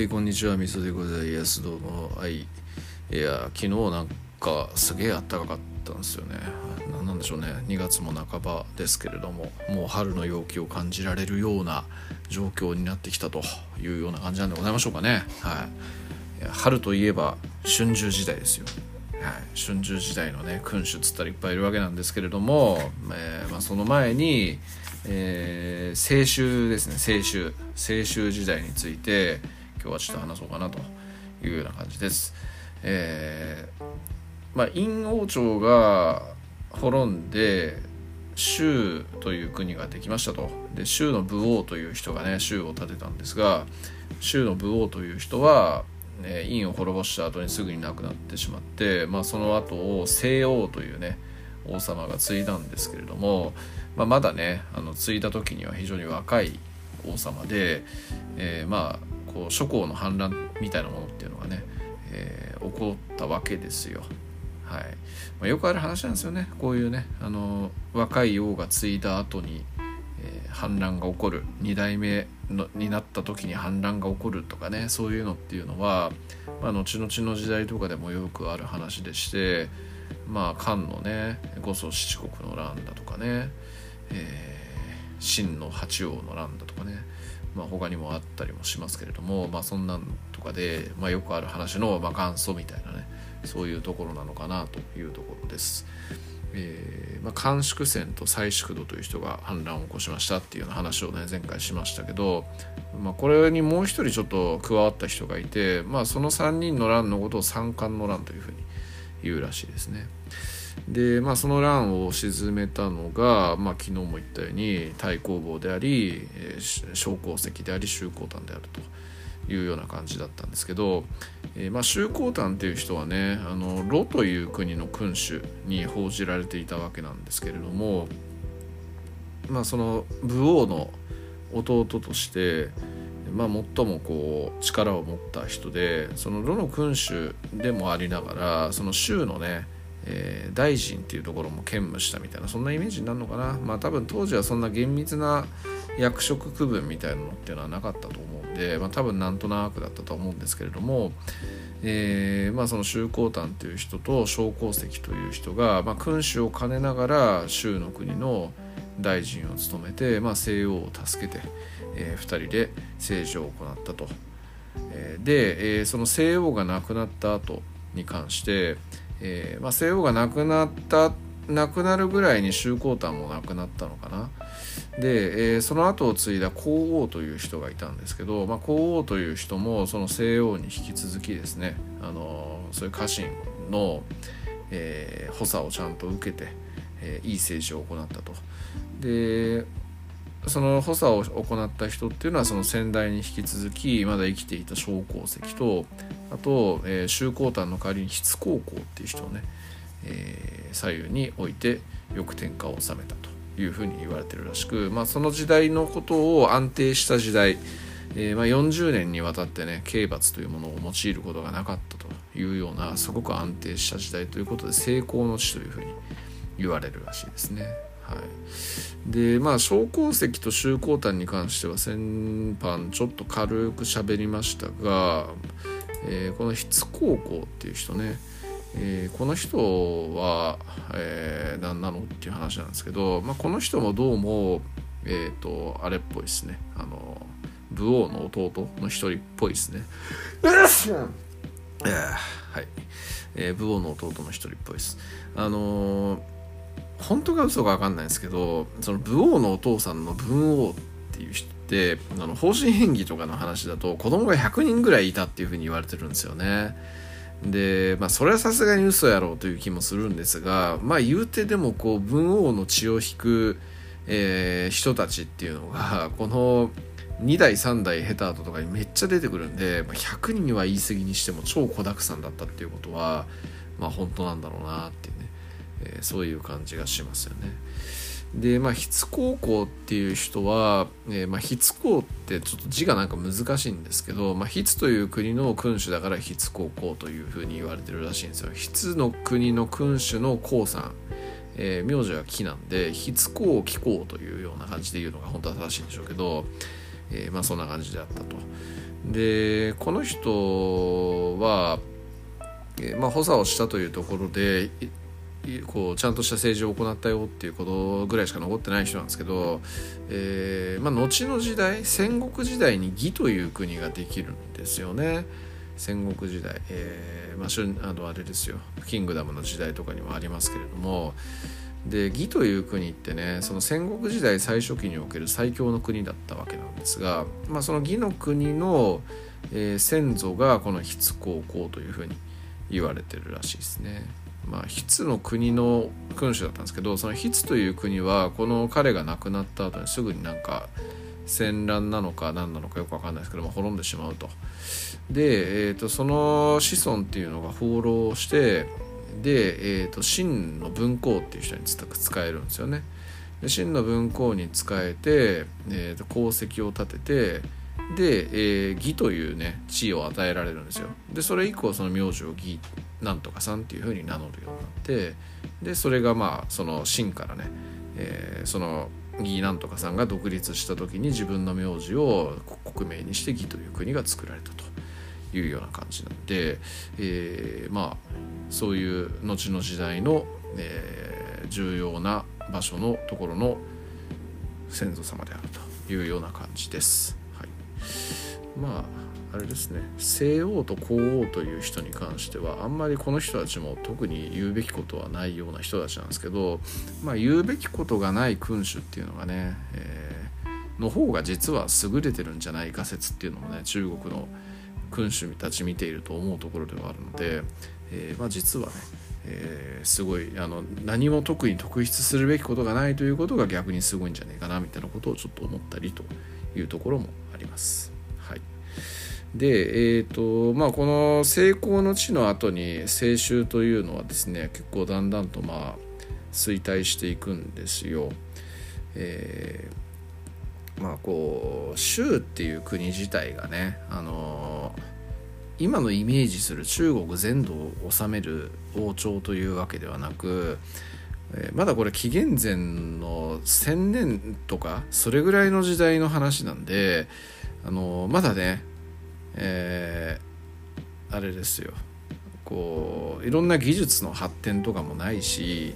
はいこんにちは。みそでございます。どうも。はい。いや昨日なんかすげえ暖かかったんですよね。ななんでしょうね。2月も半ばですけれどももう春の陽気を感じられるような状況になってきたというような感じなんでございましょうかね。はい。春といえば春秋時代ですよ。はい、春秋時代のね君主っつったらいっぱいいるわけなんですけれども、えーまあ、その前に、えー、清秋ですね。清秋。清秋時代について今日はちょっと話そうかなというような感じです。えー、まあ陰王朝が滅んで州という国ができましたとで州の武王という人がね州を建てたんですが州の武王という人はね、院を滅ぼした後にすぐに亡くなってしまって、まあ、その後を西王というね王様が継いだんですけれども、まあ、まだねあの継いだ時には非常に若い王様で、えー、まあこう諸侯の反乱みたいなものっていうのがね、えー、起こったわけですよ。はい。まあ、よくある話なんですよね。こういうねあの若い王が継いだ後に、えー、反乱が起こる。2代目のになった時に反乱が起こるとかねそういうのっていうのは、まあ、後々の時代とかでもよくある話でしてまあ漢のね五祖七国の乱だとかね、えー、秦の八王の乱だとかねまあ、他にもあったりもしますけれども、まあ、そんなんとかで、まあ、よくある話の、まあ、元祖みたいなねそういうところなのかなというところです。えーまあ、甘粛船と蔡粛度という人が反乱を起こしましたっていうような話をね前回しましたけど、まあ、これにもう一人ちょっと加わった人がいて、まあ、その3人の乱のことを三冠の乱というふうに言うらしいですね。で、まあ、その乱を鎮めたのが、まあ、昨日も言ったように太公望であり、えー、小鉱石であり周公丹であると。いうような感じだったんですけど、えー、まあ周公丹っていう人はねあのロという国の君主に報じられていたわけなんですけれども、まあ、その武王の弟として、まあ、最もこう力を持った人でそのロの君主でもありながらその州のねえー、大臣っていうところも兼務したみたいなそんなイメージになるのかなまあ多分当時はそんな厳密な役職区分みたいなのっていうのはなかったと思うんで、まあ、多分なんとなくだったと思うんですけれども、えー、まあ、その周公丹という人と小鉱石という人が、まあ、君主を兼ねながら周の国の大臣を務めて、まあ、西王を助けて、えー、2人で政治を行ったと。で、えー、その西王が亡くなった後に関して、えーまあ、西王が亡くなった亡くなるぐらいに周公丹も亡くなったのかな。で、えー、その後を継いだ皇后という人がいたんですけど、まあ、皇后という人もその西王に引き続きですね、あのそういう家臣の、えー、補佐をちゃんと受けて、えー、いい政治を行ったと。でその補佐を行った人っていうのはその先代に引き続きまだ生きていた小鉱石とあと、えー、周公丹の代わりに筆高校っていう人をね、えー、左右に置いてよく天下を治めたというふうに言われてるらしく、まあ、その時代のことを安定した時代、えー、まあ40年にわたってね刑罰というものを用いることがなかったというようなすごく安定した時代ということで成功の地というふうに言われるらしいですね。はい、でまあ小鉱石と周光炭に関しては先般ちょっと軽く喋りましたが、えー、この筆高校っていう人ねえー、この人は、えー、何なのっていう話なんですけど、まあ、この人もどうも、えーと、あれっぽいですねあの武王の弟の一人っぽいですね。はい、えー、武王の弟の一人っぽいです。あのー、本当か嘘か分かんないんですけどその武王のお父さんの文王っていう人ってあの方針変儀とかの話だと子供が100人ぐらいいたっていうふうに言われてるんですよね。でまあそれはさすがに嘘やろうという気もするんですがまあ言うてでもこう文王の血を引く、えー、人たちっていうのがこの2代3代下手後とかにめっちゃ出てくるんで、まあ、100人は言い過ぎにしても超子だくさんだったっていうことはまあ本当なんだろうなっていう、えー、そういう感じがしますよね。でまあ筆高校っていう人は、えー、まあ筆高ってちょっと字がなんか難しいんですけど、まあ、筆という国の君主だから筆高校というふうに言われてるらしいんですよ筆の国の君主の皇さん、えー、名字は木なんで筆高貴公というような感じで言うのが本当は正しいんでしょうけど、えー、まあそんな感じであったと。でこの人は、えまあ、補佐をしたというところでこうちゃんとした政治を行ったよっていうことぐらいしか残ってない人なんですけど、えーまあ、後の時代戦国時代に義という国ができるんですよね。戦国時代、えーまあ、あのあれですよキングダムの時代とかにもありますけれどもで義という国ってねその戦国時代最初期における最強の国だったわけなんですが、まあ、その義の国の、えー、先祖がこの筆高校というふうに言われてるらしいですね。まあ、筆の国の君主だったんですけどその筆という国はこの彼が亡くなった後にすぐになんか戦乱なのか何なのかよく分かんないですけども滅んでしまうと。で、えーと、その子孫っていうのが放浪してで、えーと、秦の文公っていう人に使えるんですよね。で秦の文公に使えて、えーと、功績を立ててで、えー、義というね地位を与えられるんですよ。でそれ以降その名字を義なんとかさんっていうふうに名乗るようになってでそれがまあその秦からね、えー、その義なんとかさんが独立した時に自分の名字を国名にして義という国が作られたというような感じなんで、えー、まあそういう後の時代の、えー、重要な場所のところの先祖様であるというような感じです。はい、まああれですね西王と皇王という人に関してはあんまりこの人たちも特に言うべきことはないような人たちなんですけど、まあ、言うべきことがない君主っていうのがね、えー、の方が実は優れてるんじゃないか説っていうのもね中国の君主たち見ていると思うところではあるので、えー、まあ、実はねえー、すごいあの何も特に特筆するべきことがないということが逆にすごいんじゃないかなみたいなことをちょっと思ったりというところもあります。で、えーとまあ、この成功の地の後に清州というのはですね結構だんだんとまあ衰退していくんですよ。えー、まあこう州っていう国自体がね、あのー、今のイメージする中国全土を治める王朝というわけではなく、えー、まだこれ紀元前の1,000年とかそれぐらいの時代の話なんで、あの、まだねえー、あれですよこういろんな技術の発展とかもないし、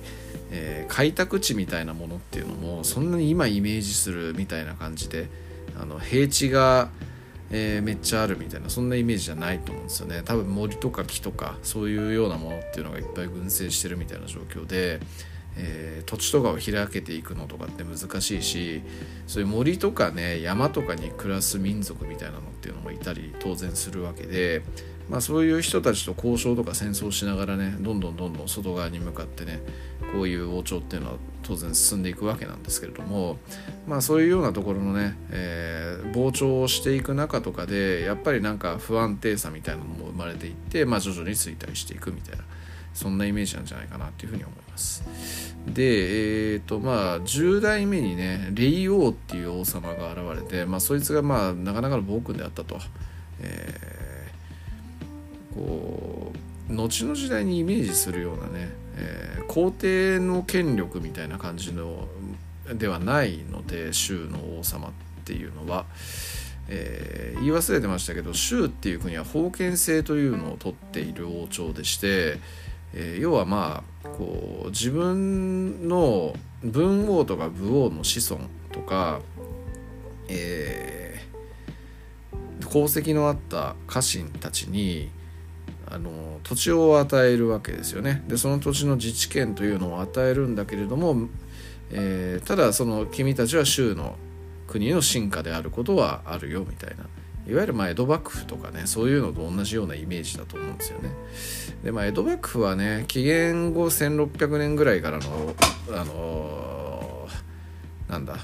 えー、開拓地みたいなものっていうのもそんなに今イメージするみたいな感じであの平地が、えー、めっちゃあるみたいなそんなイメージじゃないと思うんですよね多分森とか木とかそういうようなものっていうのがいっぱい群生してるみたいな状況で。えー、土地とかを開けていくのとかって難しいしそういう森とかね山とかに暮らす民族みたいなのっていうのもいたり当然するわけで、まあ、そういう人たちと交渉とか戦争しながらねどんどんどんどん外側に向かってねこういう王朝っていうのは当然進んでいくわけなんですけれども、まあ、そういうようなところのね、えー、膨張をしていく中とかでやっぱりなんか不安定さみたいなのも生まれていって、まあ、徐々に衰退していくみたいな。そんなイメージなんじゃないかなっていうふうに思います。で、えっ、ー、とまあ10代目にね霊王っていう王様が現れて、まあ、そいつがまあなかなかの暴君であったと。えー、こう後の時代にイメージするようなね、えー、皇帝の権力みたいな感じのではないので州の王様っていうのは。えー、言い忘れてましたけど州っていう国は封建制というのを取っている王朝でして、えー、要はまあこう自分の文王とか武王の子孫とか、えー、功績のあった家臣たちにあの土地を与えるわけですよね。でその土地の自治権というのを与えるんだけれども、えー、ただその君たちは州の国の進化であることはあるよみたいないわゆるま江戸幕府とかねそういうのと同じようなイメージだと思うんですよね。でまあ江戸幕府はね紀元後1600年ぐらいからのあのー、なんだ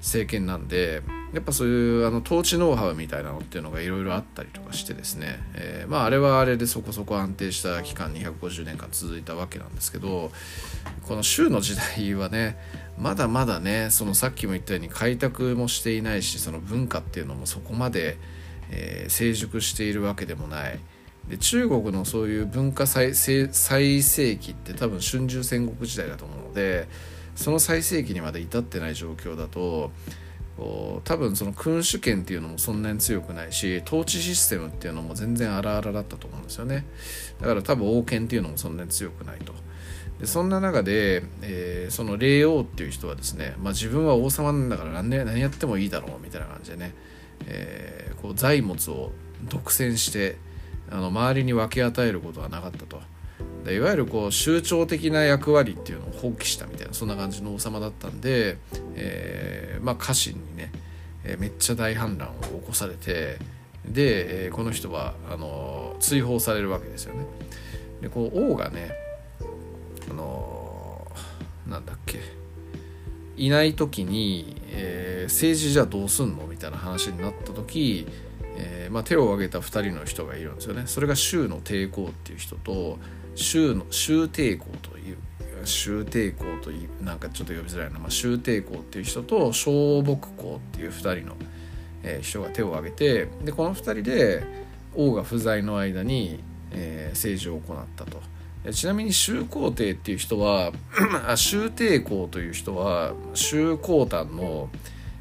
政権なんでやっぱそういうあの統治ノウハウみたいなのっていうのがいろいろあったりとかしてですね、えー、まああれはあれでそこそこ安定した期間250年間続いたわけなんですけどこの州の時代はねまだまだねそのさっきも言ったように開拓もしていないしその文化っていうのもそこまでえー、成熟しているわけでもない。で中国のそういう文化最最盛期って多分春秋戦国時代だと思うのでその最盛期にまで至ってない状況だと多分その君主権っていうのもそんなに強くないし統治システムっていうのも全然荒々だったと思うんですよね。だから多分王権っていうのもそんなに強くないと。でそんな中で、えー、その霊王っていう人はですね、まあ、自分は王様なんだから何,、ね、何やってもいいだろうみたいな感じでね、えー、こう財物を独占してあの周りに分け与えることはなかったと。でいわゆるこう象徴的な役割っていうのを放棄したみたいなそんな感じの王様だったんで、えー、まあ家臣にね、えー、めっちゃ大反乱を起こされてで、えー、この人はあの追放されるわけですよね。でこう王がねあのなんだっけいない時に、えー、政治じゃどうすんの？みたいな話になっ時、えーまあ、手を挙げた2人の人がいるんですよね。それが州の抵抗っていう人と州の州抵抗という州抵抗というなんかちょっと呼びづらいな、まあ、州抵抗っていう人と小木公っていう2人の、えー、人が手を挙げてでこの2人で王が不在の間に、えー、政治を行ったと。ちなみに周皇帝っていう人は周帝公という人は周公丹の、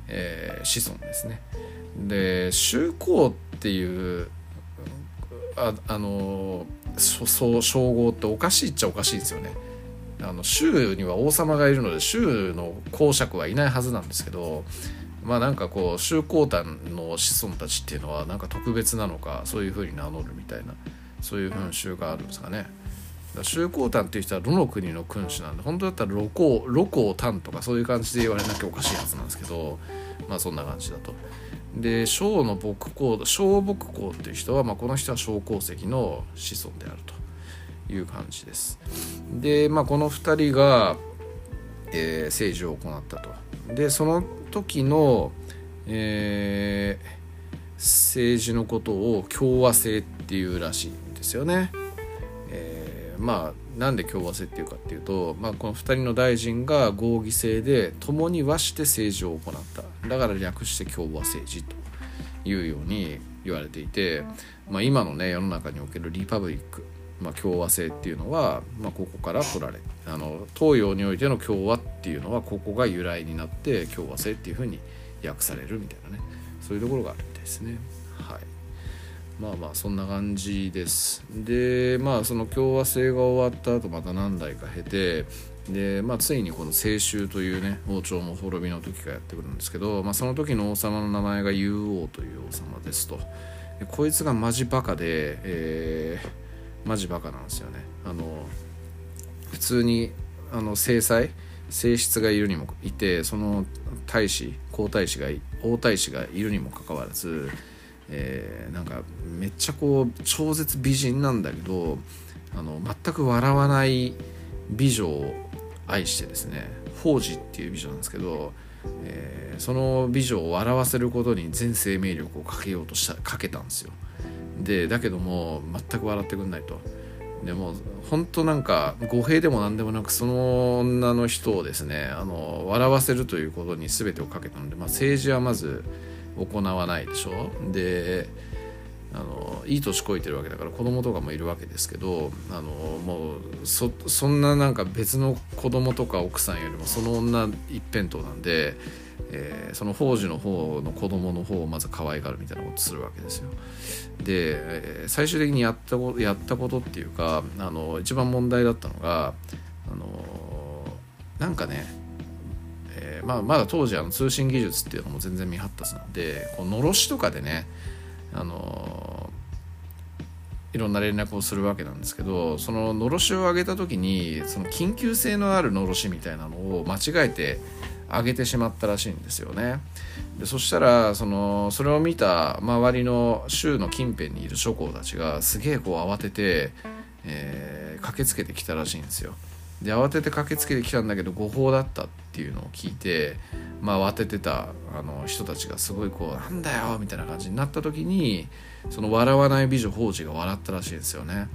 えー、子孫ですね。で周公っていうああのそう称号っておかしいっちゃおかしいですよね。あの州には王様がいるので州の公爵はいないはずなんですけどまあなんかこう周公丹の子孫たちっていうのはなんか特別なのかそういうふうに名乗るみたいなそういう風習があるんですかね。周公丹っていう人はどの国の君主なんで本当だったら露光露光丹とかそういう感じで言われなきゃおかしいはずなんですけどまあそんな感じだと。で小の牧公小牧公っていう人は、まあ、この人は小鉱石の子孫であるという感じです。で、まあ、この2人が、えー、政治を行ったと。でその時の、えー、政治のことを共和制っていうらしいんですよね。えー、まあなんで共和制っていうかっていうと、まあ、この2人の大臣が合議制で共に和して政治を行っただから略して共和政治というように言われていて、まあ、今のね世の中におけるリパブリック、まあ、共和制っていうのは、まあ、ここから取られあの東洋においての共和っていうのはここが由来になって共和制っていうふうに訳されるみたいなねそういうところがあるみたいですね。はいまあまあそんな感じです。でまあその共和制が終わった後また何代か経てで、まあ、ついにこの清舟というね王朝も滅びの時がやってくるんですけど、まあ、その時の王様の名前が竜王という王様ですと。でこいつがマジバカで、えー、マジバカなんですよね。あの普通にあの制裁性質がいるにもいてその大使皇太子が王太子がいるにもかかわらずえー、なんかめっちゃこう超絶美人なんだけどあの全く笑わない美女を愛してですね宝珠っていう美女なんですけど、えー、その美女を笑わせることに全生命力をかけようとしたかけたんですよ。でだけども全く笑ってくんないと。でも本当なんか語弊でも何でもなくその女の人をですねあの笑わせるということに全てをかけたので、まあ、政治はまず行わないでしょ？であのいい年こいてるわけだから子供とかもいるわけですけどあのもうそそんななんか別の子供とか奥さんよりもその女一辺倒なんで、えー、その宝珠の方の子供の方をまず可愛がるみたいなことするわけですよ。で、最終的にやったことやったことっていうかあの一番問題だったのがあのなんかねー、まあ、まだ当時あの通信技術っていうのも全然未発達なんでこうのろしとかでね、あのー、いろんな連絡をするわけなんですけどそののろしを上げた時にその緊急性のあるのろしみたいなのを間違えて上げてしまったらしいんですよね。でそしたらそのそれを見た周りの州の近辺にいる諸侯たちがすげえこう慌てて、えー、駆けつけてきたらしいんですよ。で慌てて駆けつけてきたんだけど誤報だったっていうのを聞いて、まあ、慌ててたあの人たちがすごいこう「なんだよ」みたいな感じになった時にその笑わない美女宝珠が笑ったらしいんですよね。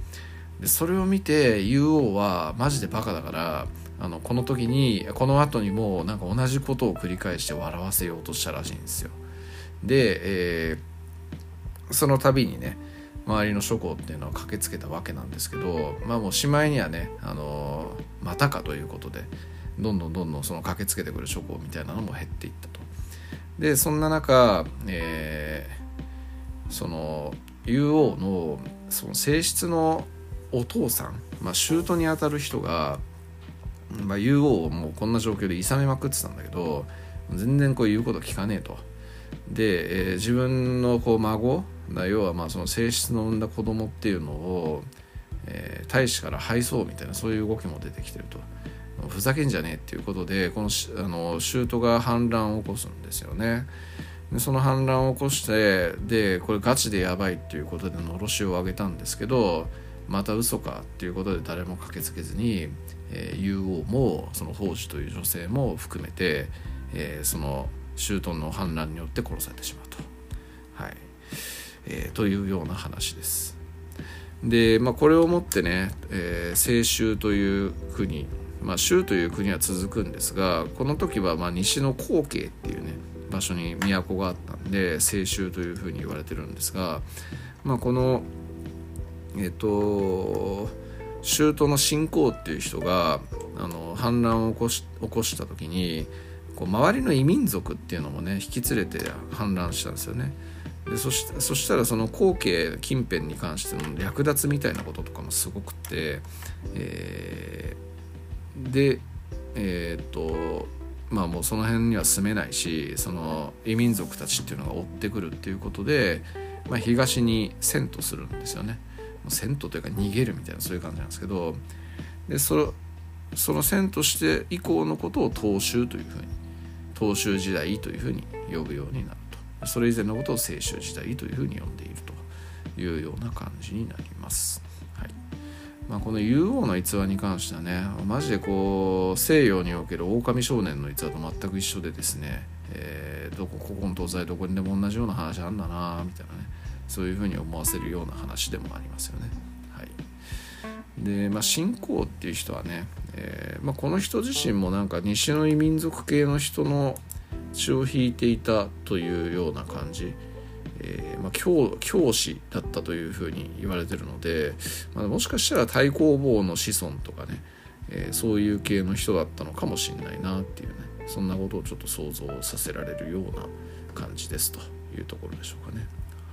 でそれを見て竜王はマジでバカだからあのこの時にこの後にもなんか同じことを繰り返して笑わせようとしたらしいんですよ。で、えー、その度にね周りの諸侯っていうのは駆けつけたわけなんですけどまあもうしまいにはね、あのまたかということでどんどんどんどんその駆けつけてくる諸侯みたいなのも減っていったと。でそんな中、えー、その竜王のその正室のお父さん、まあ、舅にあたる人が、まあ、竜王をもうこんな状況で諌めまくってたんだけど全然こう言うこと聞かねえと。で、えー、自分のこう孫要はまあその正室の産んだ子供っていうのを、えー、大使から配送みたいなそういう動きも出てきてると。ふざけんじゃねえっていうことでこのあの舅が反乱を起こすんですよね。でその反乱を起こしてでこれガチでやばいっていうことでのろしを上げたんですけどまた嘘かっていうことで誰も駆けつけずに、えー、竜王もその宝珠という女性も含めて、えー、その周到の反乱によって殺されてしまうと。はいえー、というような話です。で、まあ、これをもってね、えー、清州という国、まあ、州という国は続くんですがこの時はまあ西の皇家っていうね場所に都があったんで清州というふうに言われてるんですが、まあ、このえっ、と州都の信仰っていう人があの反乱を起こし起こした時にこう周りの異民族っていうのもね引き連れて反乱したんですよね。でそしそしたらその後継近辺に関しての略奪みたいなこととかもすごくて、えー、でえー、っとまあもうその辺には住めないしその異民族たちっていうのが追ってくるっていうことで、まあ、東に遷都するんですよね。遷都というか逃げるみたいなそういう感じなんですけどでそその遷都して以降のことを東州というふうに東州時代というふうに呼ぶようになるそれ以前のことを清州時代というふうに呼んでいるというような感じになります。はいまあ、この竜王の逸話に関してはねマジでこう西洋における狼少年の逸話と全く一緒でですね、えー、どこここの東西どこにでも同じような話あんだなみたいなねそういうふうに思わせるような話でもありますよね。はい、でまあ信仰っていう人はね、えーまあ、この人自身もなんか西の異民族系の人の血を引いていたというような感じ、えーまあ、教教師だったというふうに言われてるので、まあ、もしかしたら太公望の子孫とかね、えー、そういう系の人だったのかもしれないなっていうねそんなことをちょっと想像させられるような感じですというところでしょうかね。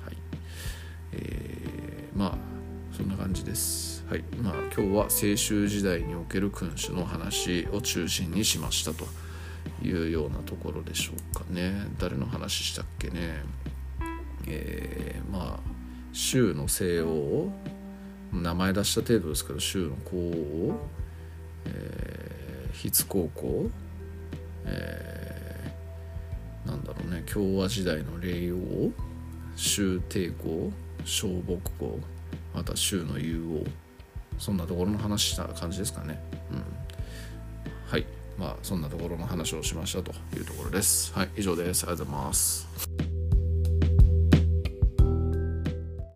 はいえー、まあそんな感じです。はいまあ、今日は清州時代における君主の話を中心にしましたと。いうようなところでしょうかね。誰の話したっけね。えー、まあ州の西欧名前出した程度ですけど州の皇王、えー、筆高校、えー、なんだろうね。共和時代の霊王。州帝公小木公また州の雄王。そんなところの話した感じですかね。まあそんなところの話をしましたというところです。はい以上です。ありがとうございます。